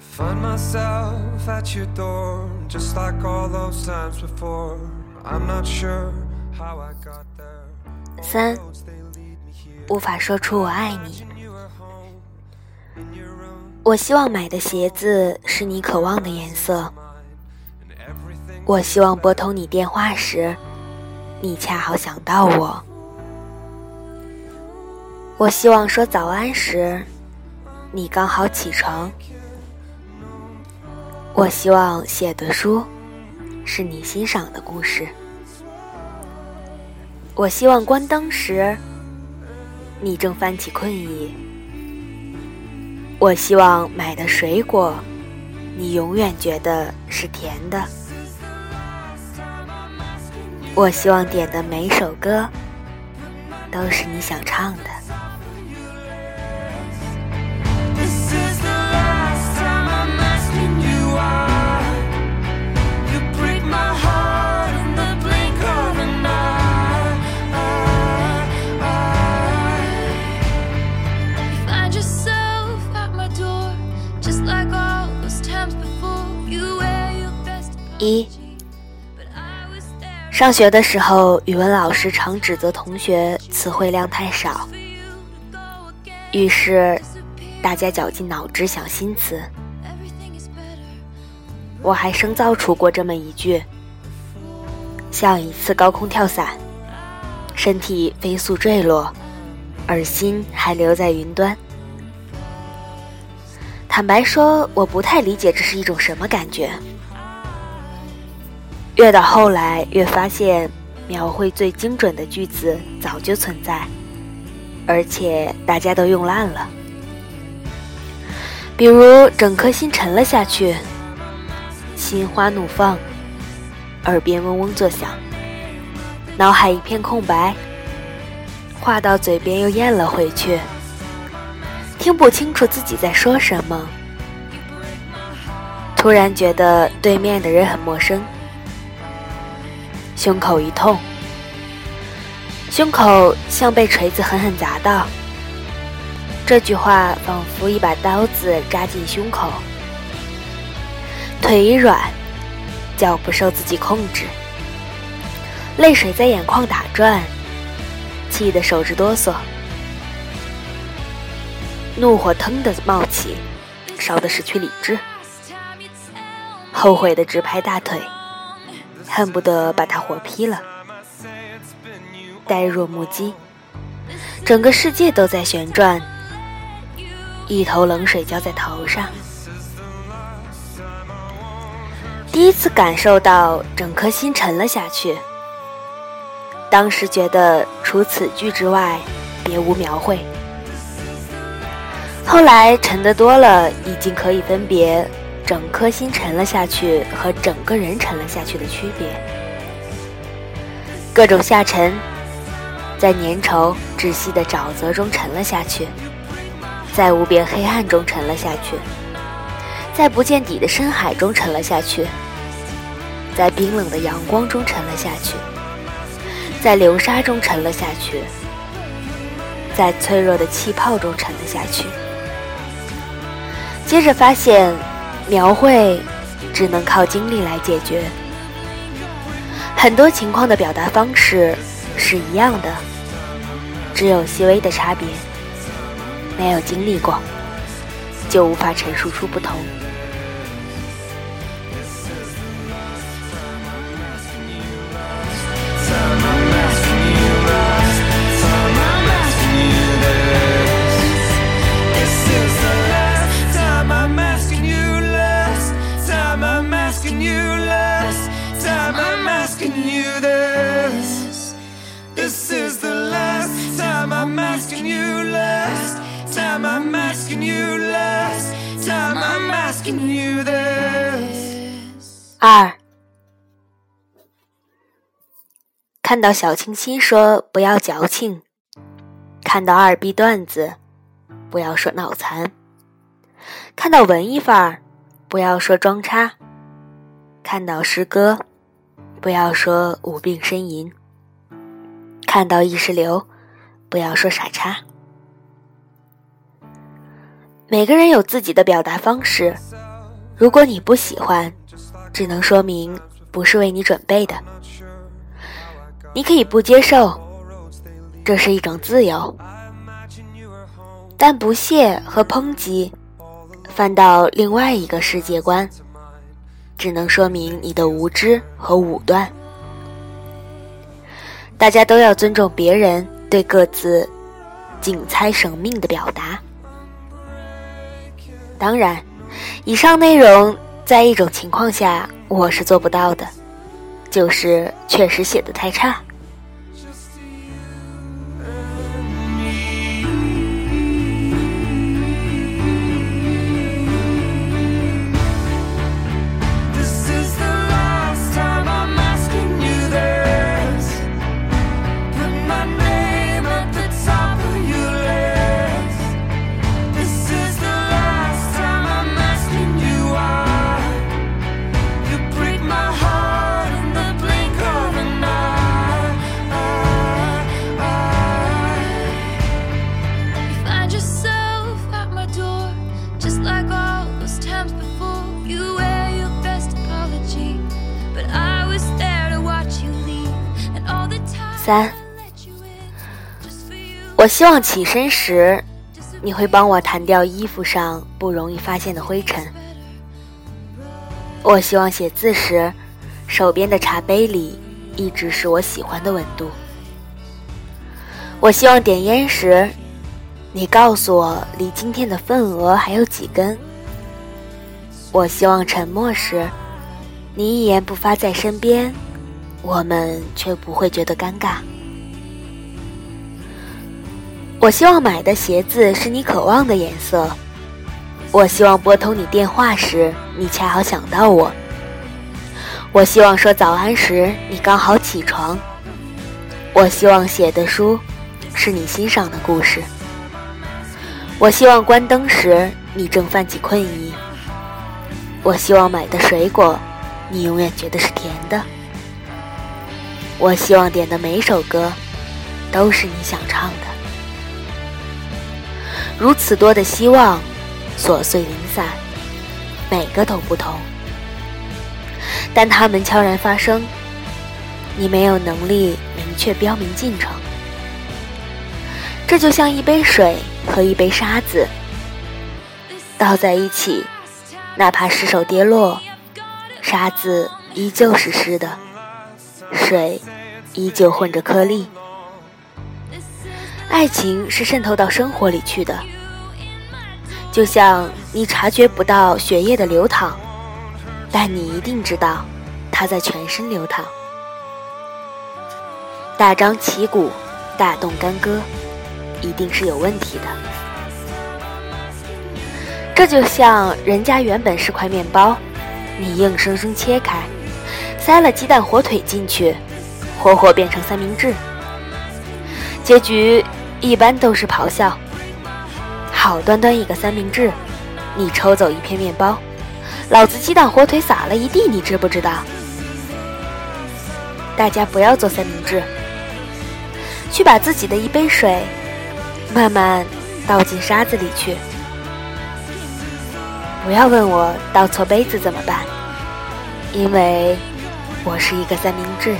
find myself at your door, just like all those times before. I'm not sure how I got there. 三.无法说出我爱你。我希望买的鞋子是你渴望的颜色。我希望拨通你电话时，你恰好想到我。我希望说早安时，你刚好起床。我希望写的书是你欣赏的故事。我希望关灯时，你正翻起困意。我希望买的水果，你永远觉得是甜的。我希望点的每首歌都是你想唱的。一上学的时候，语文老师常指责同学词汇量太少，于是大家绞尽脑汁想新词。我还生造出过这么一句：像一次高空跳伞，身体飞速坠落，而心还留在云端。坦白说，我不太理解这是一种什么感觉。越到后来，越发现描绘最精准的句子早就存在，而且大家都用烂了。比如，整颗心沉了下去。心花怒放，耳边嗡嗡作响，脑海一片空白，话到嘴边又咽了回去，听不清楚自己在说什么。突然觉得对面的人很陌生，胸口一痛，胸口像被锤子狠狠砸到。这句话仿佛一把刀子扎进胸口。腿一软，脚不受自己控制，泪水在眼眶打转，气得手直哆嗦，怒火腾地冒起，烧得失去理智，后悔的直拍大腿，恨不得把他活劈了。呆若木鸡，整个世界都在旋转，一头冷水浇在头上。第一次感受到整颗心沉了下去，当时觉得除此句之外别无描绘。后来沉得多了，已经可以分别整颗心沉了下去和整个人沉了下去的区别。各种下沉，在粘稠窒息的沼泽中沉了下去，在无边黑暗中沉了下去。在不见底的深海中沉了下去，在冰冷的阳光中沉了下去，在流沙中沉了下去，在脆弱的气泡中沉了下去。接着发现，描绘只能靠经历来解决。很多情况的表达方式是一样的，只有细微的差别。没有经历过，就无法陈述出不同。二，看到小清新说不要矫情，看到二逼段子不要说脑残，看到文艺范儿不要说装叉，看到诗歌不要说无病呻吟，看到意识流不要说傻叉。每个人有自己的表达方式，如果你不喜欢，只能说明不是为你准备的。你可以不接受，这是一种自由。但不屑和抨击，翻到另外一个世界观，只能说明你的无知和武断。大家都要尊重别人对各自仅猜生命的表达。当然，以上内容在一种情况下我是做不到的，就是确实写的太差。三，我希望起身时，你会帮我弹掉衣服上不容易发现的灰尘。我希望写字时，手边的茶杯里一直是我喜欢的温度。我希望点烟时，你告诉我离今天的份额还有几根。我希望沉默时，你一言不发在身边。我们却不会觉得尴尬。我希望买的鞋子是你渴望的颜色。我希望拨通你电话时，你恰好想到我。我希望说早安时，你刚好起床。我希望写的书是你欣赏的故事。我希望关灯时，你正泛起困意。我希望买的水果，你永远觉得是甜的。我希望点的每首歌，都是你想唱的。如此多的希望，琐碎零散，每个都不同，但它们悄然发生。你没有能力明确标明进程，这就像一杯水和一杯沙子倒在一起，哪怕失手跌落，沙子依旧是湿的。水依旧混着颗粒，爱情是渗透到生活里去的，就像你察觉不到血液的流淌，但你一定知道它在全身流淌。大张旗鼓，大动干戈，一定是有问题的。这就像人家原本是块面包，你硬生生切开。塞了鸡蛋火腿进去，活活变成三明治。结局一般都是咆哮。好端端一个三明治，你抽走一片面包，老子鸡蛋火腿撒了一地，你知不知道？大家不要做三明治，去把自己的一杯水慢慢倒进沙子里去。不要问我倒错杯子怎么办，因为。我是一个三明治。